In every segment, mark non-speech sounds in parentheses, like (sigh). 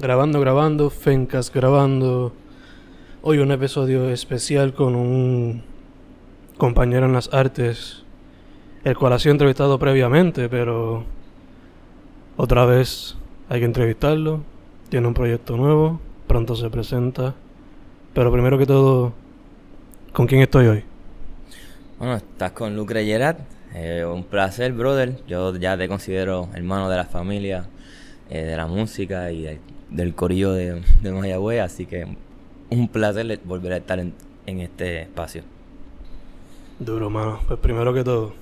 Grabando, grabando, Fencas grabando. Hoy un episodio especial con un compañero en las artes, el cual ha sido entrevistado previamente, pero otra vez hay que entrevistarlo. Tiene un proyecto nuevo, pronto se presenta. Pero primero que todo, ¿con quién estoy hoy? Bueno, estás con Lucre Gerard. Eh, un placer, brother. Yo ya te considero hermano de la familia, eh, de la música y del corillo de, de Mayagüez, así que un placer volver a estar en, en este espacio. Duro, mano. Pues primero que todo,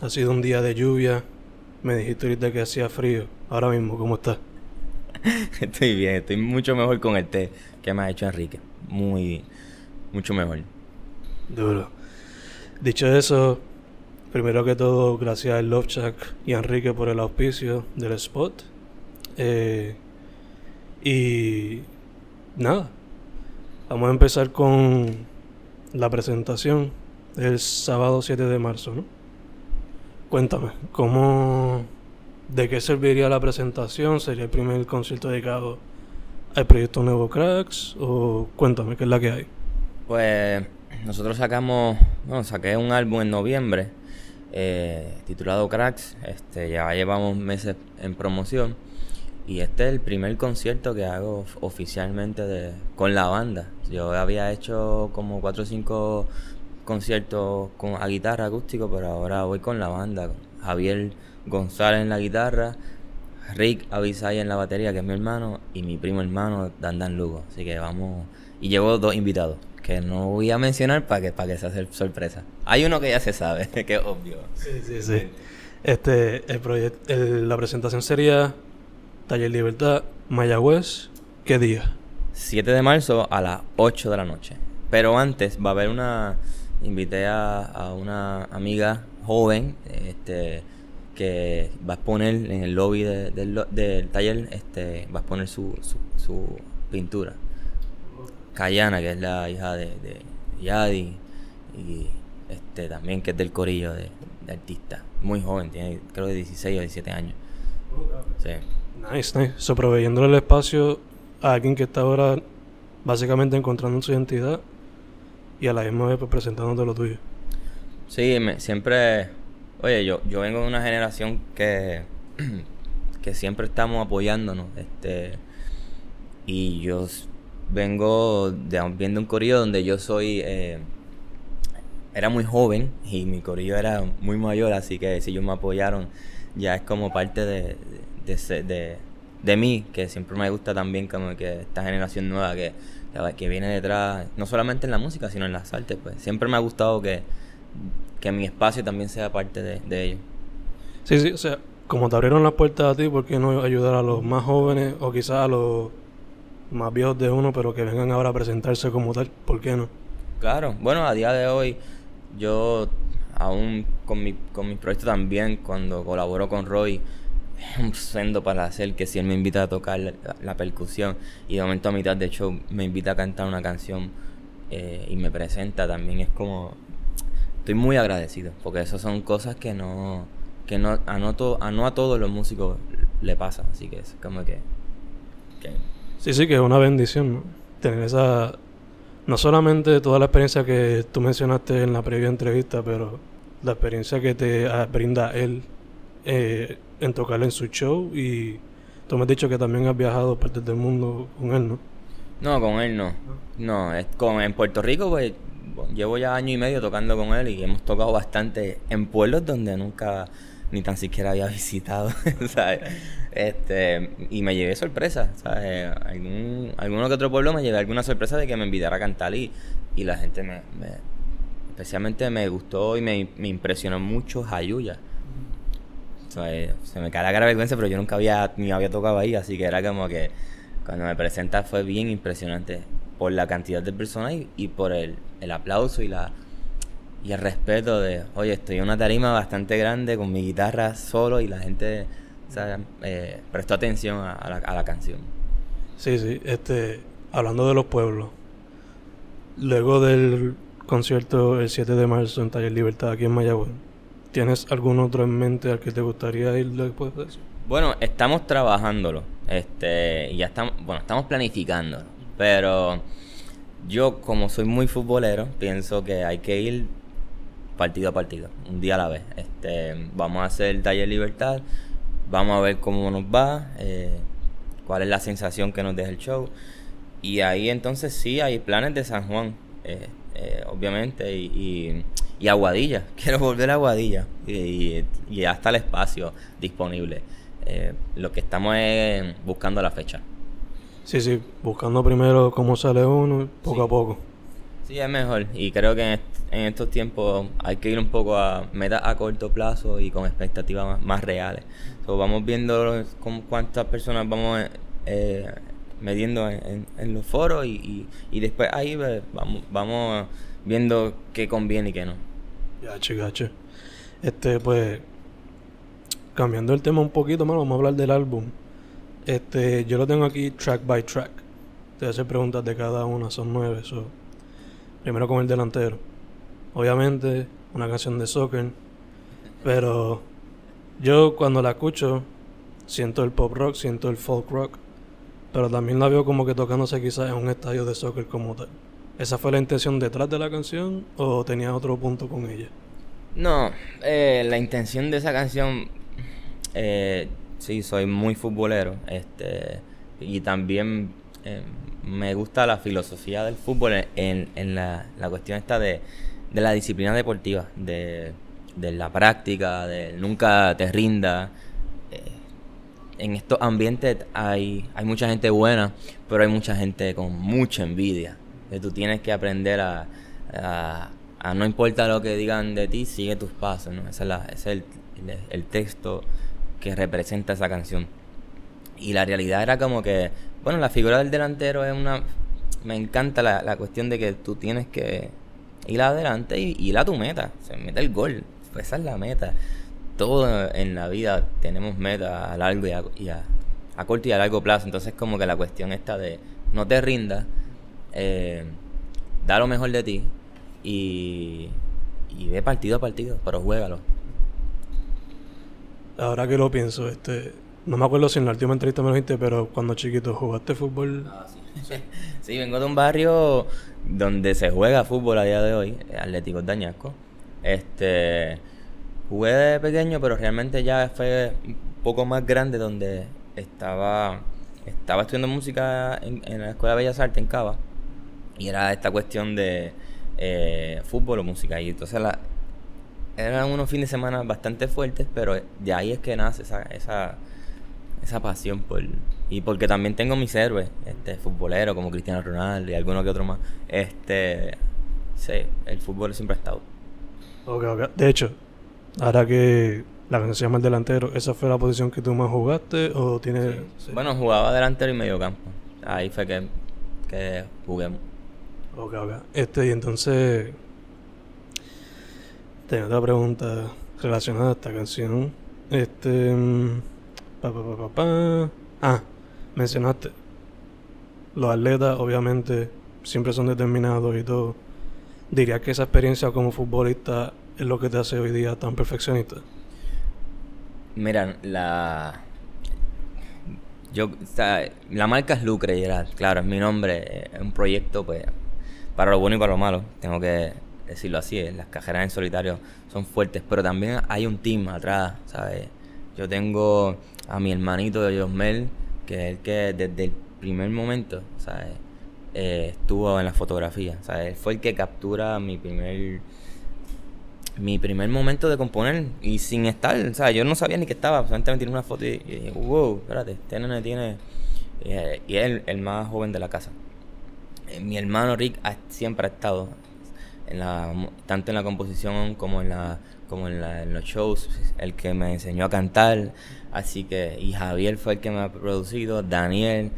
ha sido un día de lluvia. Me dijiste ahorita que hacía frío. Ahora mismo, ¿cómo estás? (laughs) estoy bien, estoy mucho mejor con el té que me ha hecho Enrique. Muy, mucho mejor. Duro. Dicho eso, primero que todo, gracias a Love y a Enrique por el auspicio del spot. Eh, y nada, vamos a empezar con la presentación el sábado 7 de marzo, ¿no? Cuéntame, ¿cómo, de qué serviría la presentación? ¿Sería el primer concierto dedicado al proyecto Nuevo Cracks? O cuéntame, ¿qué es la que hay? Pues nosotros sacamos, bueno, saqué un álbum en noviembre eh, titulado Cracks. Este, ya llevamos meses en promoción y este es el primer concierto que hago oficialmente de, con la banda. Yo había hecho como cuatro o cinco conciertos con, a guitarra acústico, pero ahora voy con la banda. Javier González en la guitarra, Rick Avisay en la batería, que es mi hermano, y mi primo hermano, Dandan Lugo. Así que vamos. Y llevo dos invitados, que no voy a mencionar para que, para que se haga sorpresa. Hay uno que ya se sabe, (laughs) que es obvio. Sí, sí, sí. Este, el proyecto, la presentación sería Taller Libertad, Mayagüez, ¿qué día? 7 de marzo a las 8 de la noche. Pero antes va a haber una. Invité a, una amiga joven este, que va a exponer en el lobby del taller, este, va a exponer su, su, pintura. Cayana, que es la hija de, de Yadi, y este, también que es del corillo de, de artista. Muy joven, tiene creo de 16 o 17 años. Sí. Nice, nice. So, el espacio a alguien que está ahora básicamente encontrando su identidad y a la misma vez pues, presentándote lo tuyo. Sí, siempre. Oye, yo, yo vengo de una generación que, (clears throat) que siempre estamos apoyándonos. Este, y yo vengo de, viendo un corillo donde yo soy. Eh, era muy joven y mi corillo era muy mayor, así que si ellos me apoyaron, ya es como parte de, de, mí, que siempre me gusta también como que esta generación nueva que, que viene detrás, no solamente en la música, sino en las artes, pues siempre me ha gustado que, que mi espacio también sea parte de, de ellos. Sí, sí, o sea, como te abrieron las puertas a ti, ¿por qué no ayudar a los más jóvenes o quizás a los más viejos de uno, pero que vengan ahora a presentarse como tal? ¿Por qué no? Claro, bueno, a día de hoy yo aún con mi, con mi proyecto también, cuando colaboro con Roy, un (laughs) sendo para hacer que si él me invita a tocar la, percusión y de momento a mitad de show me invita a cantar una canción eh, y me presenta también es como estoy muy agradecido porque esas son cosas que no que no a no, a, todos los músicos le pasa así que es como que, sí sí que es una bendición ¿no? tener esa no solamente toda la experiencia que tú mencionaste en la previa entrevista pero la experiencia que te brinda él eh, en tocar en su show y tú me has dicho que también has viajado partes del mundo con él, ¿no? No, con él no. No, es con, en Puerto Rico pues llevo ya año y medio tocando con él y hemos tocado bastante en pueblos donde nunca ni tan siquiera había (laughs) visitado. Este, y me llevé sorpresa, ¿sabes? Algún, alguno que otro pueblo me llevé alguna sorpresa de que me invitara a cantar y, y la gente me, especialmente me gustó y me, me impresionó mucho Jayuya se me cae la cara vergüenza, pero yo nunca había ni había tocado ahí, así que era como que cuando me presenta fue bien impresionante por la cantidad de personas y, por el, el, aplauso y la y el respeto de, oye, estoy en una tarima bastante grande con mi guitarra solo y la gente eh, prestó atención a, la, a la canción. Sí, sí, este, hablando de los pueblos, luego del concierto el 7 de marzo en Taller Libertad aquí en Mayagüez, ¿Tienes algún otro en mente al que te gustaría ir después de eso? Bueno, estamos trabajándolo. Este, ya estamos, bueno, estamos planificándolo. Pero yo, como soy muy futbolero, pienso que hay que ir partido a partido, un día a la vez. Este, vamos a hacer el taller Libertad, vamos a ver cómo nos va, eh, cuál es la sensación que nos deja el show. Y ahí entonces sí hay planes de San Juan, eh, eh, obviamente, y, y, Aguadilla. (laughs) Quiero volver a Aguadilla y, y ya está el espacio disponible. lo que estamos es buscando la fecha. Sí, sí, buscando primero cómo sale uno, poco a poco. Sí, es mejor. Y creo que en, estos tiempos hay que ir un poco a metas a corto plazo y con expectativas más, reales. vamos viendo con cuántas personas vamos eh, mediendo en, los foros y, después ahí pues, vamos, vamos viendo qué conviene y qué no. Gache, gache. Este, pues, cambiando el tema un poquito más, vamos a hablar del álbum. Este, yo lo tengo aquí track by track. Te voy a hacer preguntas de cada una, son nueve. Primero con el delantero. Obviamente, una canción de soccer. Pero yo cuando la escucho, siento el pop rock, siento el folk rock. Pero también la veo como que tocándose quizás en un estadio de soccer como tal. ¿Esa fue la intención detrás de la canción o tenías otro punto con ella? No, eh, la intención de esa canción eh, sí, soy muy futbolero. Este, y también eh, me gusta la filosofía del fútbol en, en la, la, cuestión esta de, de, la disciplina deportiva, de, de, la práctica, de nunca te rinda. Eh, en estos ambientes hay, hay mucha gente buena, pero hay mucha gente con mucha envidia. Que tú tienes que aprender a, a, no importa lo que digan de ti, sigue tus pasos. ¿no? Ese es, la, es el, el, texto que representa esa canción. Y la realidad era como que, bueno, la figura del delantero es una... Me encanta la, la cuestión de que tú tienes que ir adelante y ir a tu meta. Se mete el gol. Esa es la meta. Todo en la vida tenemos metas a largo y a, a, corto y a largo plazo. Entonces como que la cuestión está de no te rindas, eh, da lo mejor de ti y, y ve partido a partido, pero juégalo. Ahora que lo pienso, este, no me acuerdo si en la última entrevista me lo dijiste, pero cuando chiquito jugaste fútbol. Ah, sí. (laughs) sí, vengo de un barrio donde se juega fútbol a día de hoy, Atlético Dañasco. Este, jugué de pequeño, pero realmente ya fue un poco más grande donde estaba estaba estudiando música en, la Escuela de Bellas Artes en Cava y era esta cuestión de eh, fútbol o música y entonces la, eran unos fines de semana bastante fuertes, pero de ahí es que nace esa, esa, esa pasión por y porque también tengo mis héroes, este futbolero como Cristiano Ronaldo y alguno que otro más. Este sí, el fútbol siempre ha estado. De hecho, ahora que la canción se llama el delantero, ¿esa fue la posición que tú más jugaste o tienes Bueno, jugaba delantero y medio campo. Ahí fue que, que jugué. Ok, ok. Este, y entonces tengo otra pregunta relacionada a esta canción. Este. Mm, pa, pa, pa, pa, Ah, mencionaste. Los atletas, obviamente, siempre son determinados y todo. ¿Dirías que esa experiencia como futbolista es lo que te hace hoy día tan perfeccionista? Mira, la. Yo, o sea, la marca es Lucre, Gerard. Claro, es mi nombre. Es un proyecto, pues, para lo bueno y para lo malo. Tengo que decirlo así, las cajeras en solitario son fuertes, pero también hay un team atrás, ¿sabes? Yo tengo a mi hermanito de Josmel, que es el que desde el primer momento, ¿sabes? Eh, estuvo en la fotografía, ¿sabes? Fue el que captura mi primer mi primer momento de componer y sin estar, o sea, yo no sabía ni que estaba, solamente me tiré una foto y, dije, wow, espérate, este nene tiene... Eh, y es el, más joven de la casa. Eh, mi hermano Rick siempre ha estado en la, tanto en la composición como en la como en, la, en los shows, el que me enseñó a cantar, así que y Javier fue el que me ha producido, Daniel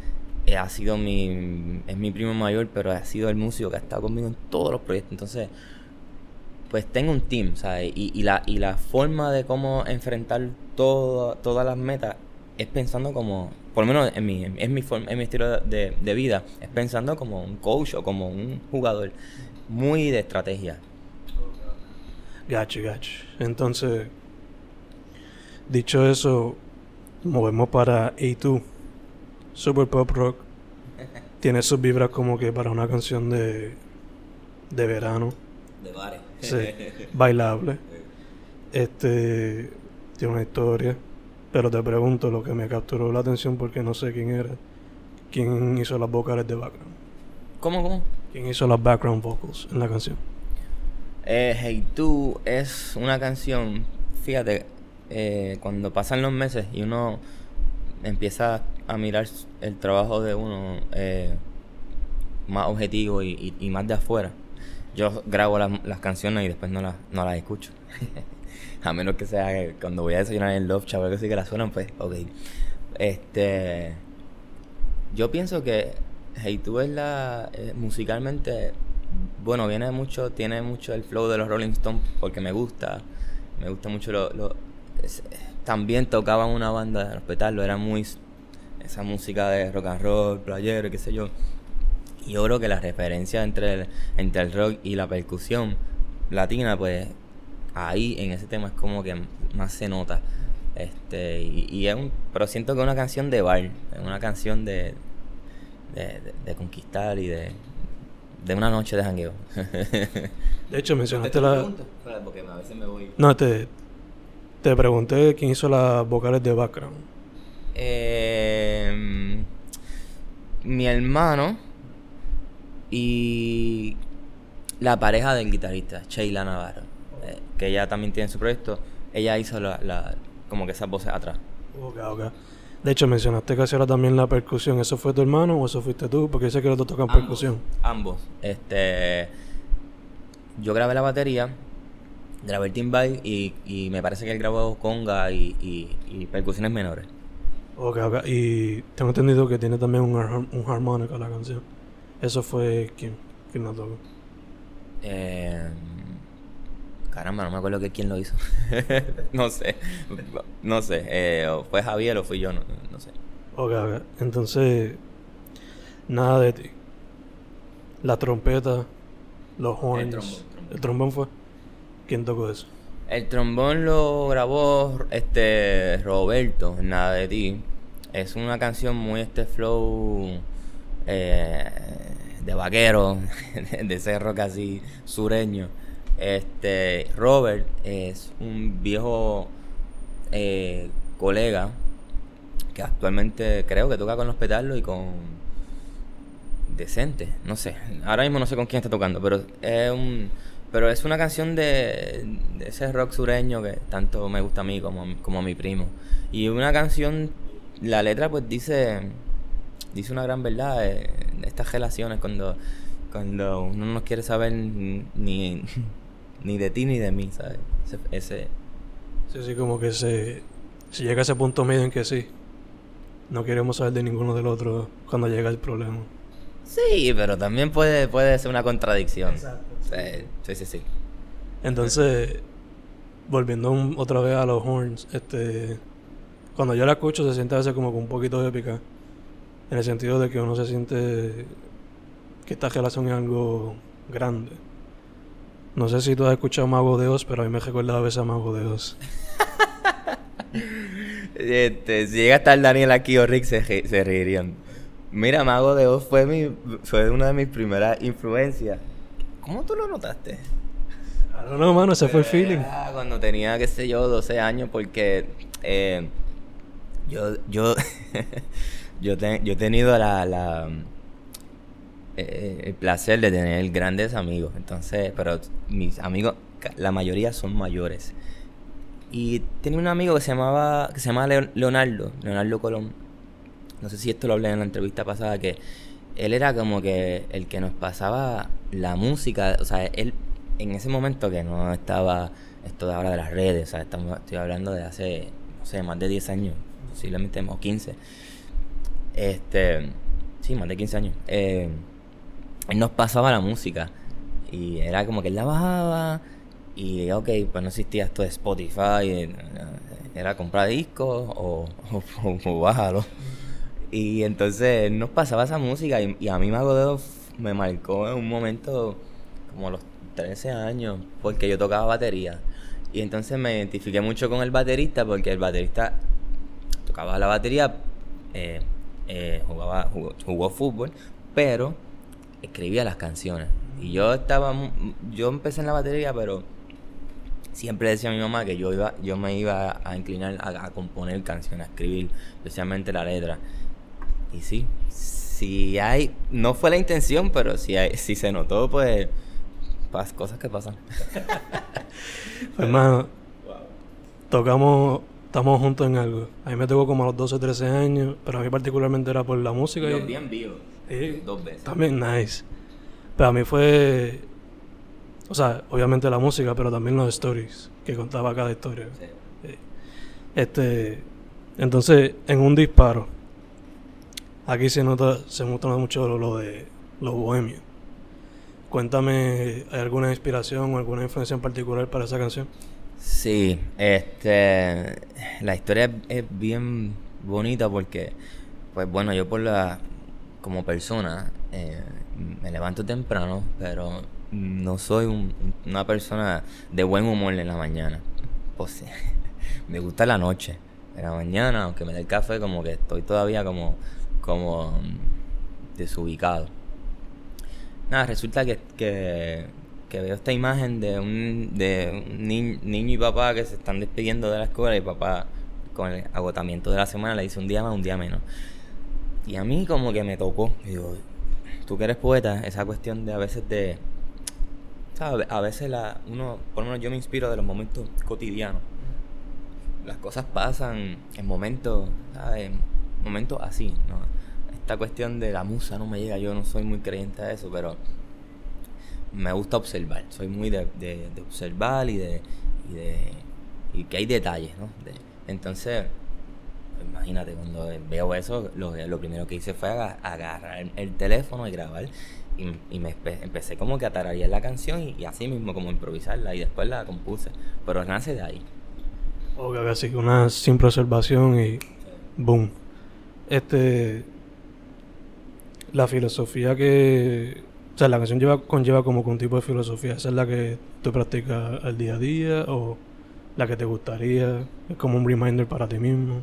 eh, ha sido mi es mi primo mayor, pero ha sido el músico que ha estado conmigo en todos los proyectos, entonces pues tengo un team, ¿sabes? Y, y la y la forma de cómo enfrentar todo, todas las metas es pensando como por lo menos en mi, es mi, forma, en mi estilo de, de, vida, es pensando como un coach o como un jugador muy de estrategia. Gacho, gacho. Entonces, dicho eso, movemos para A2, Super Pop Rock. (laughs) Tiene sus vibras como que para una canción de, de verano. De bares. Sí, (laughs) bailable. Este tiene una historia. Pero te pregunto lo que me capturó la atención porque no sé quién era. ¿Quién hizo las vocales de background? ¿Cómo, cómo? ¿Quién hizo las background vocals en la canción? Eh, hey Tú es una canción, fíjate, eh, cuando pasan los meses y uno empieza a mirar el trabajo de uno eh, más objetivo y, y, más de afuera, yo grabo las canciones y después no las, no las escucho. (laughs) (laughs) a menos que sea cuando voy a desayunar en Love Chat o algo así que la suenan, pues, ok. Este. Yo pienso que Hey Tú es la. Eh, musicalmente. Bueno, viene mucho. Tiene mucho el flow de los Rolling Stones porque me gusta. Me gusta mucho lo. también tocaban una banda de respetarlo, era muy. Esa música de rock and roll, playero, qué sé yo. Y yo creo que la referencia entre el, entre el rock y la percusión latina, pues ahí en ese tema es como que más se nota. Este, y, es un, pero siento que es una canción de bar, es una canción de, de, conquistar y de, de una noche de jangueo. (laughs) de hecho, mencionaste la... Porque a veces me voy... No, te, te pregunté quién hizo las vocales de background. Eh, mi hermano y la pareja del guitarrista, Sheila Navarro que ella también tiene su proyecto, ella hizo la, como que esas voces atrás. Ok, ok. De hecho, mencionaste que hacía también la percusión. ¿Eso fue tu hermano o eso fuiste tú? Porque sé que los dos tocan percusión. Ambos. Este, yo grabé la batería, grabé el timbal y, y me parece que él grabó conga y, y, percusiones menores. Ok, ok. Y tengo entendido que tiene también un, un armónico la canción. ¿Eso fue quién? ¿Quién lo tocó? Eh, Caramba, no me acuerdo que quién lo hizo. (laughs) no sé. No sé. Eh, fue Javier o fui yo, no, sé. Ok, ok. Entonces, nada de ti. La trompeta, los horns. El trombón, fue. ¿Quién tocó eso? El trombón lo grabó este Roberto, Nada de ti. Es una canción muy este flow eh, de vaquero, (laughs) de cerro casi sureño. Este, Robert es un viejo eh, colega que actualmente creo que toca con los petalos y con decente, no sé. Ahora mismo no sé con quién está tocando, pero es un pero es una canción de, ese rock sureño que tanto me gusta a mí como, como a mi primo. Y una canción, la letra pues dice dice una gran verdad de estas relaciones cuando cuando uno no quiere saber ni ni de ti ni de mí, ¿sabes? Ese, Sí, sí, como que se, si llega a ese punto medio en que sí, no queremos saber de ninguno del otro cuando llega el problema. Sí, pero también puede, puede ser una contradicción. Exacto. Sí, sí, sí. Entonces, volviendo otra vez a los horns, este, cuando yo la escucho se siente a veces como un poquito épica, en el sentido de que uno se siente que esta relación es algo grande. No sé si tú has escuchado Mago de Oz, pero a mí me recuerda a veces a Mago de Oz. (laughs) este, si llega a estar Daniel aquí o Rick, se, se reirían. Mira, Mago de Oz fue, mi, fue una de mis primeras influencias. ¿Cómo tú lo notaste? No, no, mano, ese fue el feeling. Cuando tenía, qué sé yo, 12 años, porque eh, yo, yo, (laughs) yo, yo he tenido la eh, el placer de tener grandes amigos. Entonces, pero mis amigos, la mayoría son mayores. Y tenía un amigo que se llamaba, que se llamaba Leonardo, Leonardo Colón. No sé si esto lo hablé en la entrevista pasada, que él era como que el que nos pasaba la música, o sea, él en ese momento que no estaba esto de ahora de las redes, o sea, estamos, estoy hablando de hace, no sé, más de 10 años, posiblemente más 15. Este, sí, más de 15 años. Eh, él nos pasaba la música. Y era como que él la bajaba. Y ok, pues no existía esto de Spotify. Eh, era comprar discos o, (laughs) o, bájalo. Y entonces él nos pasaba esa música. Y, a mí Mago de me marcó en un momento como los 13 años. Porque yo tocaba batería. Y entonces me identifiqué mucho con el baterista. Porque el baterista tocaba la batería, eh, eh, jugaba, jugó, fútbol, pero escribía las canciones. Y yo estaba, yo empecé en la batería, pero siempre decía a mi mamá que yo iba, yo me iba a inclinar a, componer canciones, a escribir, especialmente la letra. Y sí, si hay, no fue la intención, pero si, hay, si se notó, pues, cosas que pasan. (laughs) hermano, tocamos, estamos juntos en algo. A mí me tocó como a los 12, 13 años, pero a mí particularmente era por la música. Yo bien vivo. Dos veces. También nice. Pero a mí fue, o sea, obviamente la música, pero también los stories que contaba cada historia. Sí. Este, entonces, en un disparo Aquí se nota, se nota mucho lo, de los bohemios. Cuéntame, ¿hay alguna inspiración o alguna influencia en particular para esa canción? Sí, este, la historia es bien bonita porque, pues bueno, yo por la, como persona, eh, me levanto temprano, pero no soy una persona de buen humor en la mañana. Pues (laughs) me gusta la noche. En la mañana, aunque me dé el café, como que estoy todavía como como desubicado. Nada, resulta que, que, veo esta imagen de un, de un niño y papá que se están despidiendo de la escuela y papá con el agotamiento de la semana le dice un día más, un día menos. Y a mí como que me tocó. Digo, tú que eres poeta, esa cuestión de a veces de... ¿sabes? A veces la, uno, por lo menos yo me inspiro de los momentos cotidianos. Las cosas pasan en momentos, ¿sabes? momentos así, ¿no? Esta cuestión de la musa no me llega, yo no soy muy creyente a eso, pero me gusta observar, soy muy de, de, observar y de, y de y que hay detalles, ¿no? entonces, imagínate, cuando veo eso, lo, lo primero que hice fue agarrar el, teléfono y grabar. Y, y me empecé como que a tararear la canción y, así mismo como improvisarla y después la compuse, pero nace de ahí. Ok, así que una simple observación y boom. Este la filosofía que o sea la canción lleva conlleva como un tipo de filosofía. Esa es la que tú practicas al día a día o la que te gustaría es como un reminder para ti mismo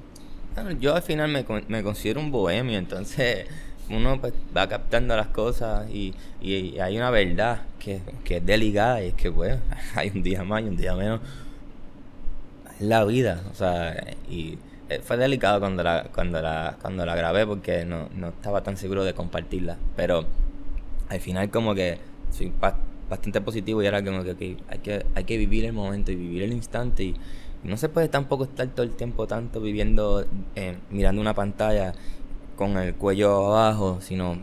yo al final me, me considero un bohemio entonces uno pues, va captando las cosas y, y, hay una verdad que, que es delicada y es que pues (laughs) hay un día más y un día menos es la vida o sea y eh, fue delicado cuando la, cuando la, cuando la grabé porque no, no estaba tan seguro de compartirla. Pero al final como que soy bastante positivo y era como que hay que hay que vivir el momento y vivir el instante y, no se puede tampoco estar todo el tiempo tanto viviendo eh, mirando una pantalla con el cuello abajo sino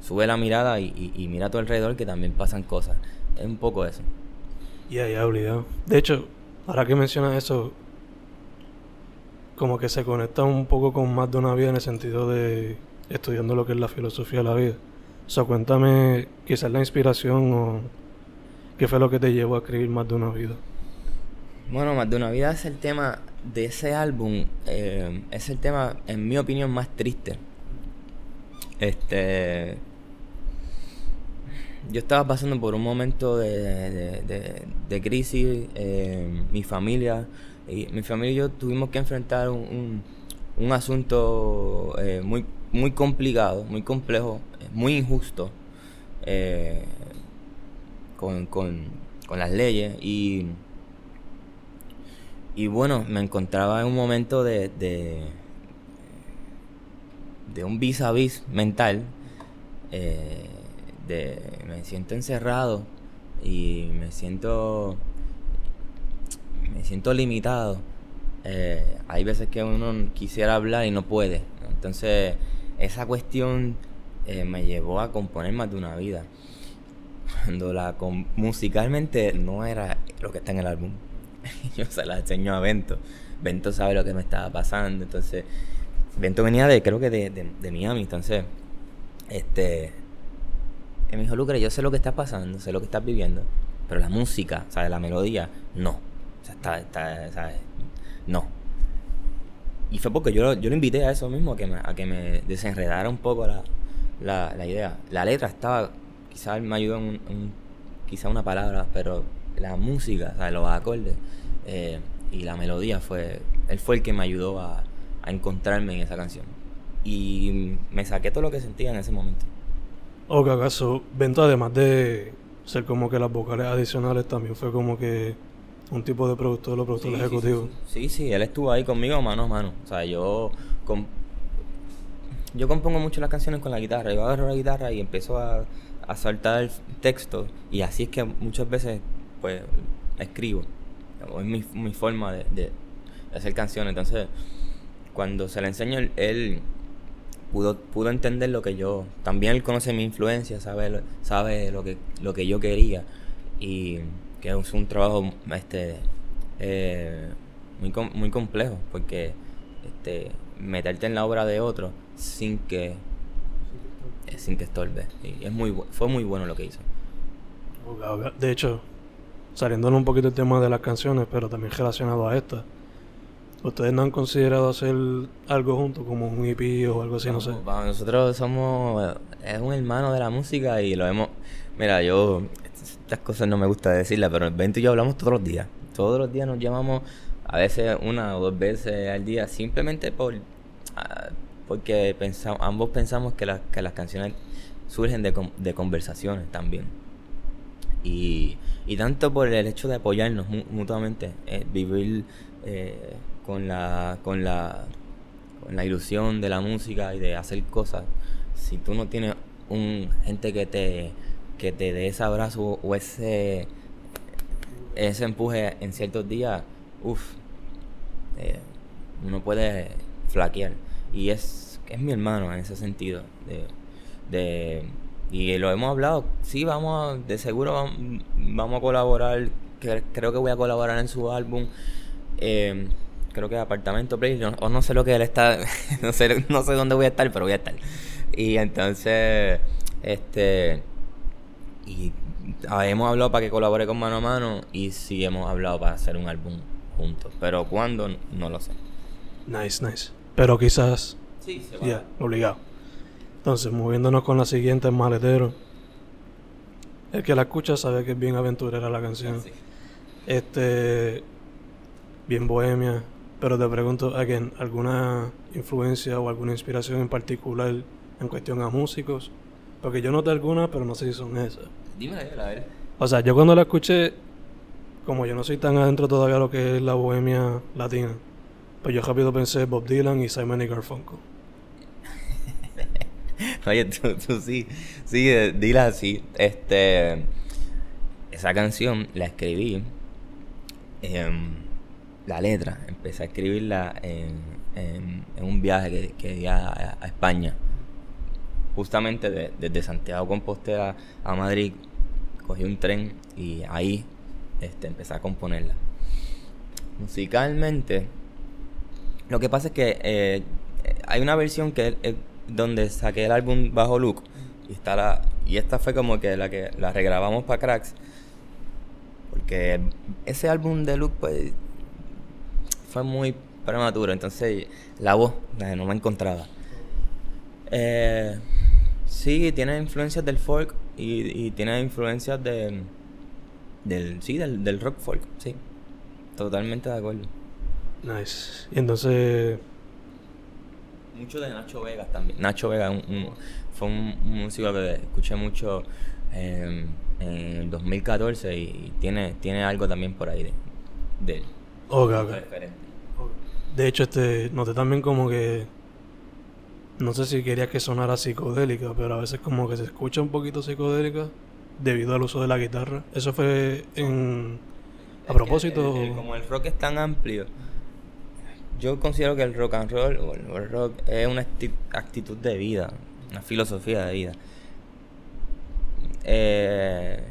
sube la mirada y, mira a tu alrededor que también pasan cosas es un poco eso ya ya obligado de hecho ahora que mencionas eso como que se conecta un poco con más de una vida en el sentido de estudiando lo que es la filosofía de la vida. O sea, cuéntame quizás la inspiración o qué fue lo que te llevó a escribir más de una vida. Bueno, más de una vida es el tema de ese álbum, eh, es el tema, en mi opinión, más triste. Este. Yo estaba pasando por un momento de, de, crisis, eh, mi familia y mi familia y yo tuvimos que enfrentar un, un, asunto eh, muy, muy complicado, muy complejo, muy injusto con, con, con, las leyes. Y, y bueno, me encontraba en un momento de, de, de un vis a vis mental. de, me siento encerrado y me siento me siento limitado. Eh, hay veces que uno quisiera hablar y no puede. Entonces, esa cuestión eh, me llevó a componer más de una vida. Cuando la musicalmente no era lo que está en el álbum. (laughs) Yo se la enseño a Bento. Bento sabe lo que me estaba pasando. Entonces, Bento venía de, creo que de, de, Miami. Entonces, este. me dijo, Lucre, yo sé lo que estás pasando, sé lo que estás viviendo. Pero la música, o sea, la melodía, no está, está, No. Y fue porque yo, yo lo invité a eso mismo, a que me, a que me desenredara un poco la, la, la idea. La letra estaba, quizás me ayudó en, un, quizá una palabra, pero la música, o sea, los acordes eh, y la melodía fue, él fue el que me ayudó a, a encontrarme en esa canción. Y me saqué todo lo que sentía en ese momento. O que acaso, Vento, además de ser como que las vocales adicionales, también fue como que un tipo de productor o productor ejecutivo. Sí sí, él estuvo ahí conmigo mano a mano. O sea, yo yo compongo mucho las canciones con la guitarra. Yo agarro la guitarra y empiezo a, a saltar el texto. Y así es que muchas veces, pues, escribo. Es mi, forma de, de, hacer canciones. Entonces, cuando se le enseño, él, pudo, pudo entender lo que yo. También él conoce mi influencia, sabe, sabe lo, que, lo que yo quería. Y que es un trabajo este, eh, muy, muy complejo, porque este, meterte en la obra de otro sin que sin que estorbe. Y es muy, fue muy bueno lo que hizo. De hecho, saliéndonos un poquito el tema de las canciones, pero también relacionado a esta. ¿Ustedes no han considerado hacer algo junto, como un EP o algo así? No, sé. nosotros somos. Es un hermano de la música y lo hemos. Mira, yo. Estas cosas no me gusta decirlas, pero Bento y yo hablamos todos los días. Todos los días nos llamamos, a veces una o dos veces al día, simplemente por. Ah, porque pensamos, ambos pensamos que, que las canciones surgen de, de conversaciones también. Y, y, tanto por el hecho de apoyarnos mutuamente, eh, vivir eh, con, la, con, la, con la ilusión de la música y de hacer cosas. Si tú no tienes un gente que te, que te dé ese abrazo o ese, ese empuje en ciertos días, uff, eh, uno puede flaquear. Y es, es mi hermano en ese sentido. De, y lo hemos hablado. Sí, vamos de seguro vamos, a colaborar. creo que voy a colaborar en su álbum. Eh, creo que Apartamento Play. o no sé lo que él está. (laughs) no, sé, no sé dónde voy a estar, pero voy a estar. Y entonces, este. Y hemos hablado para que colabore con mano a mano. Y sí hemos hablado para hacer un álbum juntos. Pero cuándo, no lo sé. Nice, nice. Pero quizás. Sí, se va. Obligado. Entonces, moviéndonos con la siguiente, maletero. El que la escucha sabe que es bien aventurera la canción. Este. Bien bohemia. Pero te pregunto, again, ¿alguna influencia o alguna inspiración en particular en cuestión a músicos? Porque yo noté algunas, pero no sé si son esas. Dime a ver. O sea, yo cuando la escuché, como yo no soy tan adentro todavía de lo que es la bohemia latina, pues yo rápido pensé Bob Dylan y Simon y Garfunkel. Oye, (laughs) tú, sí, sí, eh, Dylan sí. Este, esa canción la escribí, em, la letra, empecé a escribirla en, en, un viaje que, que di a, España. Justamente desde Santiago Compostela a Madrid, cogí un tren y ahí este, empecé a componerla. Musicalmente, lo que pasa es que eh, hay una versión que es, donde saqué el álbum bajo look y está la y esta fue como que la que la regrabamos para Cracks porque ese álbum de look pues fue muy prematuro entonces la voz no me encontraba eh, sí tiene influencias del folk y, tiene influencias de del sí del, del rock folk sí totalmente de acuerdo Nice. Y entonces. Mucho de Nacho Vegas también. Nacho Vegas fue un, músico que escuché mucho em, en el 2014 y tiene, tiene algo también por ahí de, de De hecho, este, noté también como que. No sé si quería que sonara psicodélica, pero a veces como que se escucha un poquito psicodélica debido al uso de la guitarra. Eso fue en. A propósito. como el rock es tan amplio yo considero que el rock and roll o el rock es una actitud de vida, una filosofía de vida. Eh,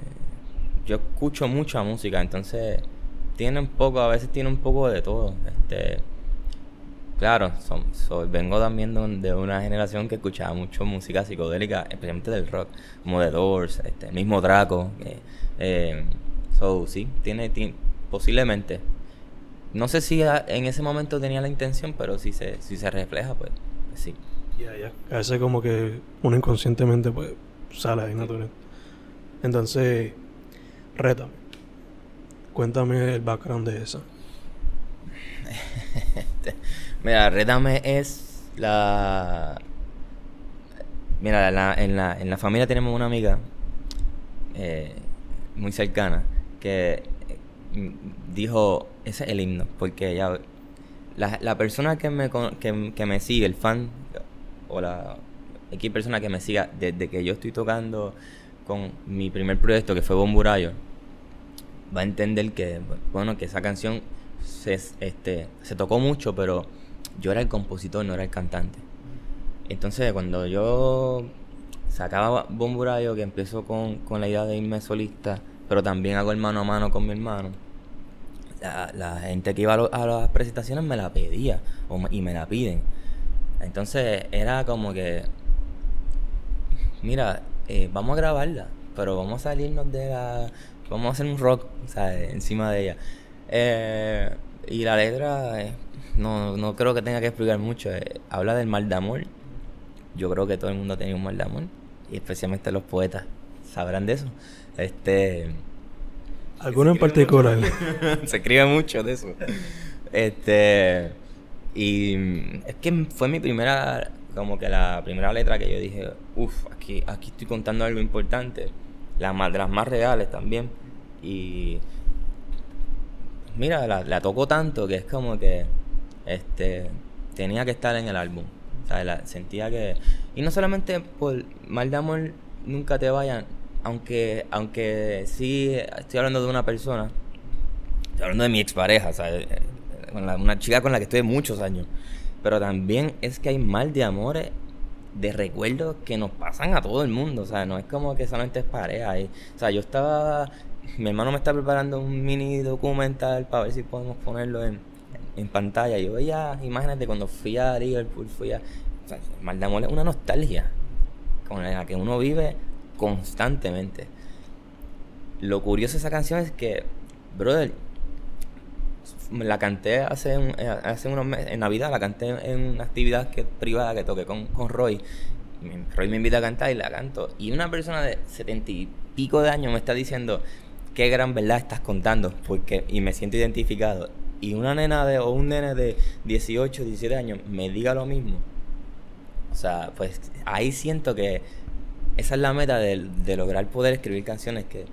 yo escucho mucha música, entonces tiene un poco, a veces tiene un poco de todo. Este, claro, vengo también de, una generación que escuchaba mucho música psicodélica, especialmente del rock, como The Doors, este, mismo Draco. Eh, so, sí, tiene posiblemente no sé si en ese momento tenía la intención, pero si se, si se refleja, pues, pues sí. Ya, ya. A veces como que uno inconscientemente pues sale ahí natural. Entonces, rétame. Cuéntame el background de esa. (laughs) Mira, Rétame es la... Mira, en, la, en la familia tenemos una amiga eh, muy cercana que eh, dijo, ese es el himno, porque ella, la, la persona que me, que, que me sigue, el fan, o la X persona que me siga desde que yo estoy tocando con mi primer proyecto que fue Bomburayo, va a entender que, bueno, que esa canción se, este, se tocó mucho, pero yo era el compositor, no era el cantante. Entonces, cuando yo sacaba Bomburayo, que empezó con, con la idea de irme solista, pero también hago el mano a mano con mi hermano, la, gente que iba a, las presentaciones me la pedía y me la piden. Entonces era como que, mira, eh, vamos a grabarla, pero vamos a salirnos de la... Vamos a hacer un rock. Encima de ella. Eh, y la letra, eh, no, no creo que tenga que explicar mucho. habla del mal de amor. Yo creo que todo el mundo ha tenido un mal de amor. Y especialmente los poetas sabrán de eso. Este... ¿Alguno en particular? (laughs) se escribe mucho de eso. Este... Y es que fue mi primera, como que la primera letra que yo dije, uff, aquí, aquí estoy contando algo importante. La más, de las más reales también. Y mira, la, la tocó tanto que es como que este tenía que estar en el álbum. O sea, sentía que. Y no solamente por mal de amor nunca te vayan, aunque, aunque sí estoy hablando de una persona, estoy hablando de mi expareja, ¿sabes? una chica con la que estoy muchos años. Pero también es que hay mal de amores, de recuerdos que nos pasan a todo el mundo. O sea, no es como que solamente es pareja. o sea, yo estaba. Mi hermano me está preparando un mini documental para ver si podemos ponerlo en, en pantalla. Yo veía imágenes de cuando fui a Liverpool, fui a. O sea, mal de amor es una nostalgia con la que uno vive constantemente. Lo curioso de esa canción es que, brother, la canté hace, eh, hace unos meses, en Navidad, la canté en una actividad que, privada que toqué con, con Roy. Roy me invita a cantar y la canto. Y una persona de setenta y pico de años me está diciendo qué gran verdad estás contando. Porque, y me siento identificado. Y una nena de, o un nene de 18, 17 años me diga lo mismo. O sea, pues ahí siento que esa es la meta de, de lograr poder escribir canciones que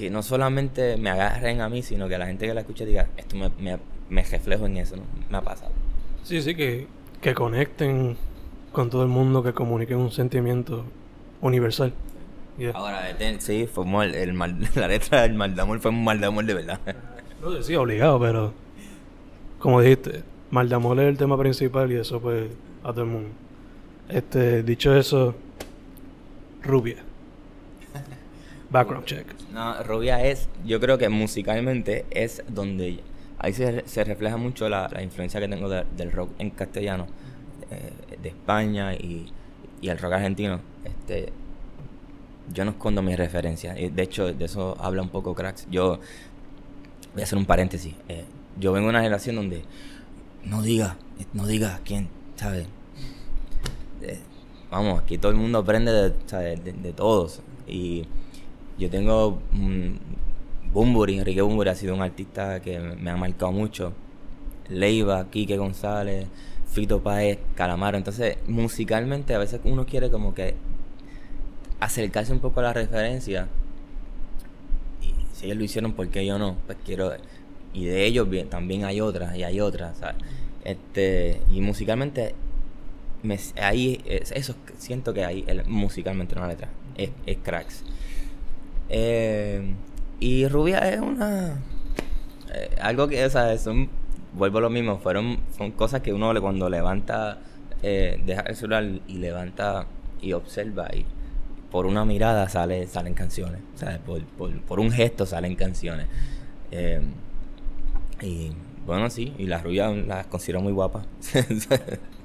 que no solamente me agarren a mí, sino que la gente que la escuche diga, esto me, me, me reflejo en eso, ¿no? Me ha pasado. Sí, sí, que, que conecten con todo el mundo, que comuniquen un sentimiento universal. Ahora, sí, fue el, el mal, (laughs) la letra del mal de amor fue un mal de amor de verdad. No, sí, obligado, pero como dijiste, mal de amor es el tema principal y eso pues a todo el mundo. Este, dicho eso, rubia. (laughs) Background check. No, Rubia es, yo creo que musicalmente es donde ahí se, se refleja mucho la, la, influencia que tengo del rock en castellano, eh, de España y, y, el rock argentino. Este, yo no escondo mis referencias. De hecho, de eso habla un poco Cracks. Yo voy a hacer un paréntesis. Eh, yo vengo de una generación donde no diga, no diga quién, ¿sabes? Vamos, aquí todo el mundo aprende de, todos. Y yo tengo Bumburi, Enrique Bumburi ha sido un artista que me ha marcado mucho. Leiva, Quique González, Fito Paez, Calamaro. Entonces, musicalmente a veces uno quiere como que acercarse un poco a la referencia. Y si ellos lo hicieron, ¿por qué yo no? Pues quiero... Y de ellos también hay otras, y hay otras, Este, y musicalmente, me, ahí, eso siento que ahí, musicalmente no la letra, es, es cracks. Eh, y Rubia es una. Eh, algo que, o sea, son. Vuelvo a lo mismo, fueron, son cosas que uno cuando levanta, eh, deja el celular y levanta y observa y por una mirada sale, salen canciones, Por, por, un gesto salen canciones. Y bueno, sí, y las rubias las considero muy guapas. (laughs)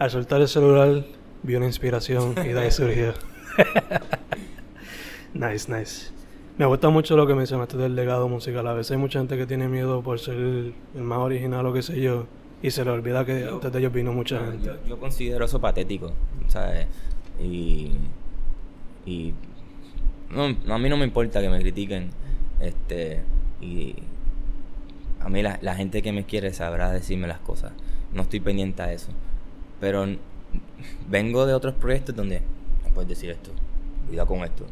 Al soltar el celular, vi una inspiración y de ahí surgió. (laughs) Nice, nice. Me gusta mucho lo que mencionaste del legado musical. A veces hay mucha gente que tiene miedo por ser el, más original o qué sé yo. Y se le olvida que antes de ellos vino mucha gente. Yo, considero eso patético, ¿sabes? Y. Y. No, a mí no me importa que me critiquen. Este. Y. a mí la, la gente que me quiere sabrá decirme las cosas. No estoy pendiente a eso. Pero vengo de otros proyectos donde no puedes decir esto, cuidado con esto.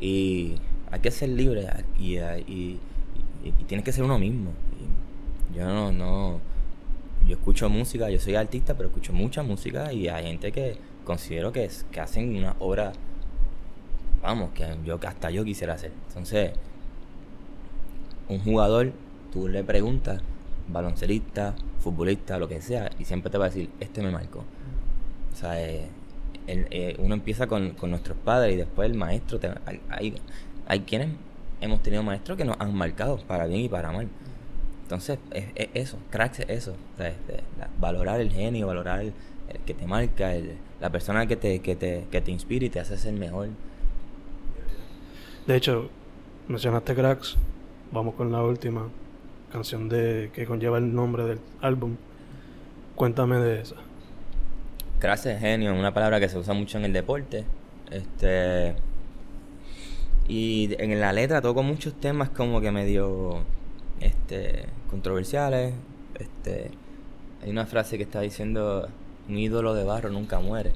Y hay que ser libre y, y, y, tienes que ser uno mismo. yo no, no, yo escucho música, yo soy artista, pero escucho mucha música y hay gente que considero que, es, que hacen una obra, vamos, que yo hasta yo quisiera hacer. Entonces, un jugador, tú le preguntas, baloncelista, futbolista, lo que sea, y siempre te va a decir, este me marcó. O sea, eh, eh, uno empieza con, nuestros padres y después el maestro. Hay, hay, quienes hemos tenido maestros que nos han marcado para bien y para mal. Entonces, es, eso, cracks es eso. Este, valorar el genio, valorar el, que te marca, la persona que te, que, te, que te inspira y te hace ser mejor. De hecho, mencionaste cracks. Vamos con la última canción de que conlleva el nombre del álbum. Cuéntame de esa. Cracks es genio, una palabra que se usa mucho en el deporte. Este. Y en la letra toco muchos temas como que medio este, controversiales. Este, hay una frase que está diciendo, un ídolo de barro nunca muere.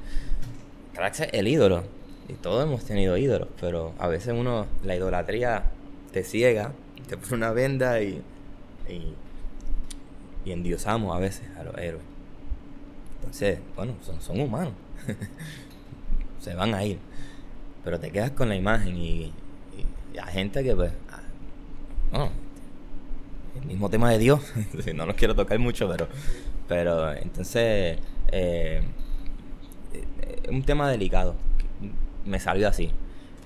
Cracks es el ídolo. Y todos hemos tenido ídolos, pero a veces uno, la idolatría te ciega, te pone una venda y, y, y endiosamos a veces a los héroes. Entonces, bueno, son, humanos. (laughs) Se van a ir. Pero te quedas con la imagen y, y, hay gente que pues... Ah, el mismo tema de Dios. (laughs) no los quiero tocar mucho, pero, pero entonces eh, es un tema delicado. Me salió así.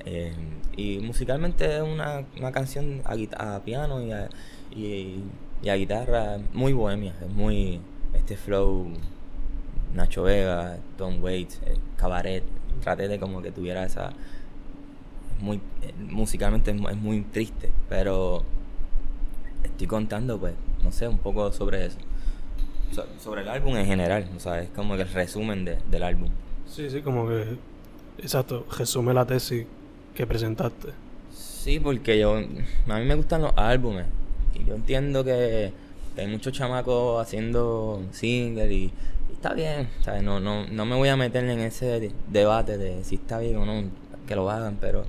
Eh, y musicalmente es una, una canción a, piano y a, y, a guitarra muy bohemia. Es muy este flow Nacho Vega, Tom Waits, eh, Cabaret. Traté de como que tuviera esa. muy, musicalmente es muy triste, pero estoy contando, pues, no sé, un poco sobre eso. sobre el álbum en general, o sea, es como que el resumen de, del álbum. Sí, sí, como que, exacto, resume la tesis que presentaste. Sí, porque yo, a mí me gustan los álbumes, y yo entiendo que, hay muchos chamacos haciendo single y, está bien, ¿sabes? No, no, no me voy a meter en ese debate de si está bien o no, que lo hagan, pero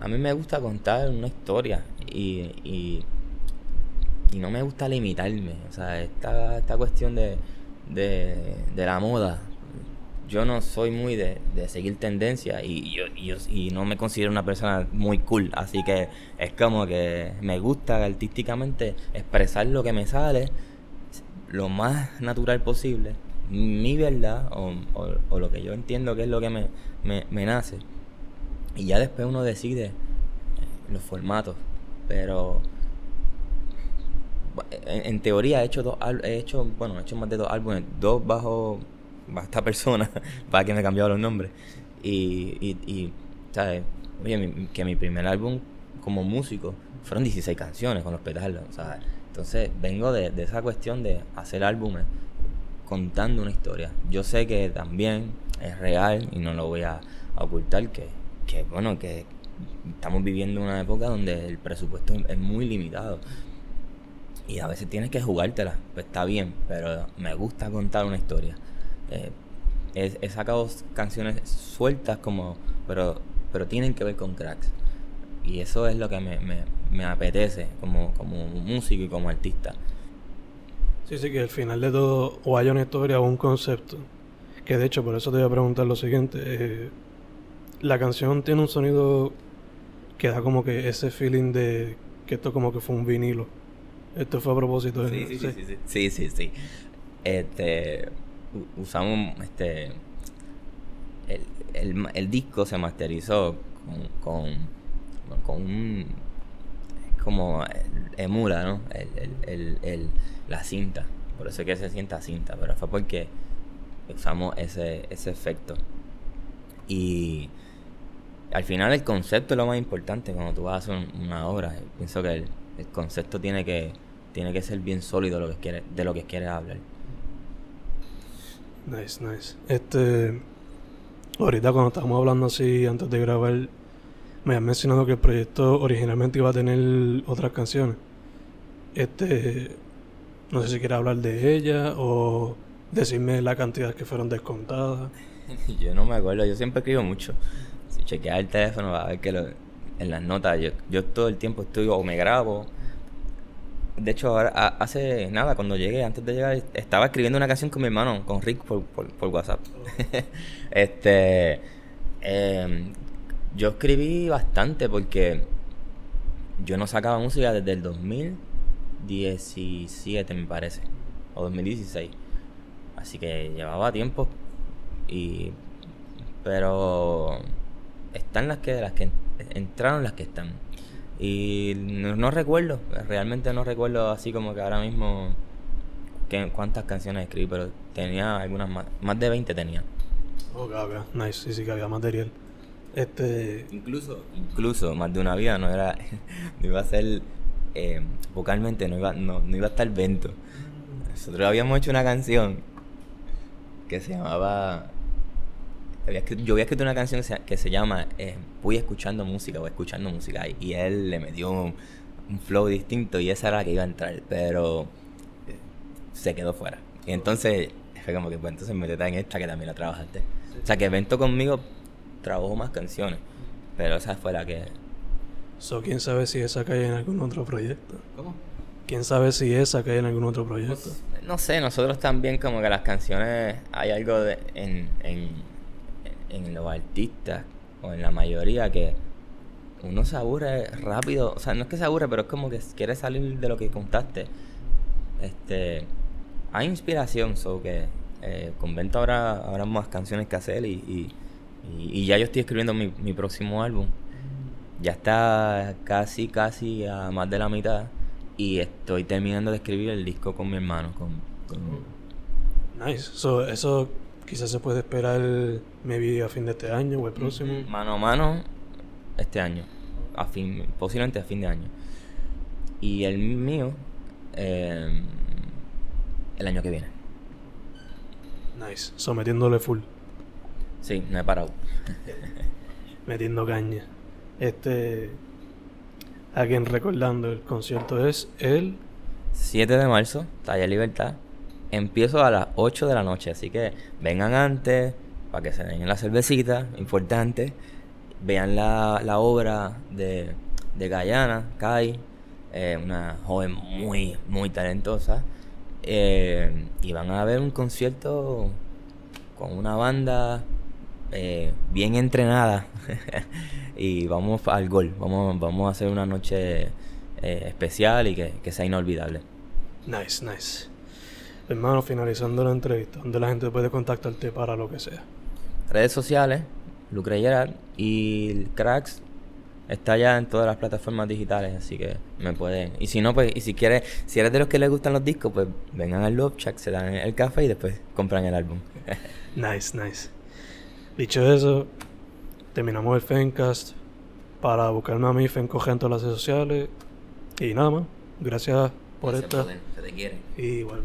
a mí me gusta contar una historia y y no me gusta limitarme. O sea, esta, esta cuestión de, de, la moda, yo no soy muy de, seguir tendencia y yo, y no me considero una persona muy cool. Así que es como que me gusta artísticamente expresar lo que me sale lo más natural posible, mi verdad o, o, lo que yo entiendo que es lo que me, me, me nace. Y ya después uno decide los formatos. Pero en, teoría he hecho dos he hecho, bueno, he hecho más de dos álbumes, dos bajo, esta persona, (laughs) para que me cambiado los nombres. Y, y, y ¿sabes? Oye, que mi primer álbum como músico fueron 16 canciones con los pedales, Entonces vengo de, de, esa cuestión de hacer álbumes contando una historia. Yo sé que también es real y no lo voy a, ocultar que, que, bueno, que estamos viviendo una época donde el presupuesto es muy limitado. Y a veces tienes que jugártela, pues está bien, pero me gusta contar una historia. Eh, he, sacado canciones sueltas como, pero, pero tienen que ver con cracks. Y eso es lo que me, me, me apetece como, como músico y como artista. Sí, sí, que al final de todo o hay una historia o un concepto. Que de hecho, por eso te voy a preguntar lo siguiente. Eh, la canción tiene un sonido que da como que ese feeling de que esto como que fue un vinilo. Esto fue a propósito de sí, sí, sí, sí, sí, sí, sí. Este, usamos, este, el, el, el disco se masterizó con, con, con un, como emula, ¿no? El, la cinta. Por eso es que se sienta cinta, pero fue porque usamos ese, ese efecto. Y al final el concepto es lo más importante cuando tú vas a hacer una obra. Pienso que el, el concepto tiene que, tiene que ser bien sólido lo que quiere, de lo que quieres hablar. Nice, nice. Este. Ahorita cuando estábamos hablando así antes de grabar, me has mencionado que el proyecto originalmente iba a tener otras canciones. Este, no sé si quiere hablar de ella o decirme la cantidad que fueron descontadas. (laughs) yo no me acuerdo, yo siempre escribo mucho. Si chequeas el teléfono, va a ver que lo, en las notas, yo, yo todo el tiempo estoy o me grabo. De hecho, ahora, hace nada, cuando llegué, antes de llegar, estaba escribiendo una canción con mi hermano, con Rick, por, por, WhatsApp. (laughs) este. Em, yo escribí bastante porque yo no sacaba música desde el 2017, me parece, o 2016. Así que llevaba tiempo y pero están las que las que entraron las que están. Y no, recuerdo, realmente no recuerdo así como que ahora mismo que, cuántas canciones escribí, pero tenía algunas más, más de 20 tenía. Ok, ok, nice, sí, sí que había material. Este... Incluso, incluso, más de una vida no era, (laughs) no iba a ser, eh, vocalmente no iba, no, no iba a estar vento. Nosotros habíamos hecho una canción que se llamaba yo había escrito una canción que se llama eh, Voy escuchando música o escuchando música y él le metió un, flow distinto y esa era la que iba a entrar, pero eh, se quedó fuera. Y entonces fue como que pues entonces metete en esta que también la trabajaste. O sea que Evento conmigo trabajó más canciones, pero esa fue la que... So, ¿Quién sabe si esa cae en algún otro proyecto? ¿Cómo? ¿Quién sabe si esa cae en algún otro proyecto? Pues, no sé, nosotros también como que las canciones hay algo de, en en los artistas, o en la mayoría, que uno se aburre rápido. O sea, no es que se aburre, pero es como que quiere salir de lo que contaste. Este. Hay inspiración, so que eh, Convento ahora más canciones que hacer y, y, ya yo estoy escribiendo mi, mi próximo álbum. Ya está casi, casi a más de la mitad. Y estoy terminando de escribir el disco con mi hermano. Con, Nice. So, eso Quizás se puede esperar, maybe a fin de este año o el próximo. Mano a mano, este año. A fin, posiblemente a fin de año. Y el mío, em, el año que viene. Nice. Sometiéndole full. Sí, no he parado. (laughs) Metiendo caña. Este. Alguien recordando, el concierto es el 7 de marzo, Talla Libertad. Empiezo a las 8 de la noche, así que vengan antes para que se den la cervecita, importante. Vean la, la obra de, de Guyana, Kai, eh, una joven muy, muy talentosa. Eh, y van a ver un concierto con una banda eh, bien entrenada. (laughs) y vamos al gol, vamos, vamos a hacer una noche especial y que, que sea inolvidable. Nice, nice. Hermano, finalizando la entrevista, donde la gente puede contactarte para lo que sea. Redes sociales, Lucre Gerard y Cracks está ya en todas las plataformas digitales, así que me pueden. Y si no, pues, y si quieres, si eres de los que les gustan los discos, pues vengan al Love Check, se dan el café y después compran el álbum. (laughs) nice, nice. Dicho eso, terminamos el Fencast para buscarme a mí, Fencoge en todas las redes sociales. Y nada más. Gracias por esta. Se te quiere. Y igual,